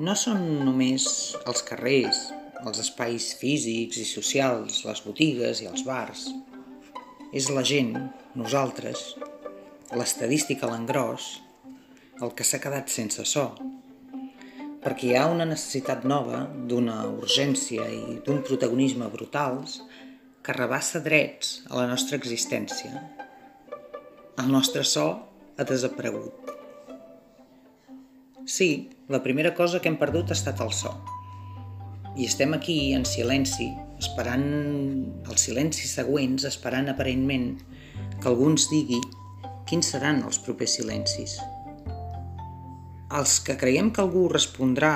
no són només els carrers, els espais físics i socials, les botigues i els bars. És la gent, nosaltres, l'estadística a l'engròs, el que s'ha quedat sense so. Perquè hi ha una necessitat nova, d'una urgència i d'un protagonisme brutals que rebassa drets a la nostra existència. El nostre so ha desaparegut. Sí, la primera cosa que hem perdut ha estat el so. I estem aquí en silenci, esperant els silencis següents, esperant aparentment que algú ens digui quins seran els propers silencis. Els que creiem que algú respondrà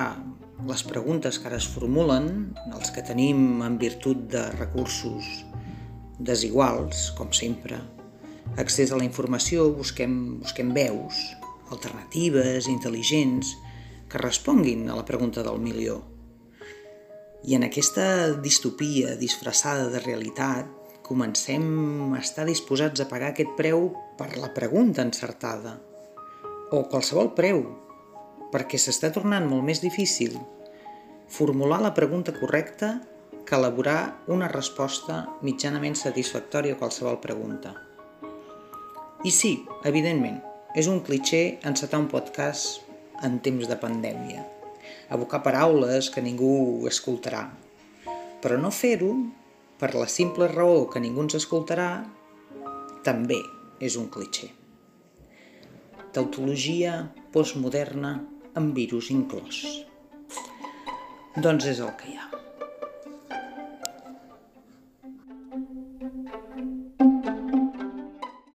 les preguntes que ara es formulen, els que tenim en virtut de recursos desiguals, com sempre, accés a la informació, busquem, busquem veus, alternatives, intel·ligents, que responguin a la pregunta del milió. I en aquesta distopia disfressada de realitat, comencem a estar disposats a pagar aquest preu per la pregunta encertada, o qualsevol preu, perquè s'està tornant molt més difícil formular la pregunta correcta que elaborar una resposta mitjanament satisfactòria a qualsevol pregunta. I sí, evidentment, és un clitxer encetar un podcast en temps de pandèmia, abocar paraules que ningú escoltarà, però no fer-ho per la simple raó que ningú ens escoltarà també és un clitxer. Tautologia postmoderna amb virus inclòs. Doncs és el que hi ha.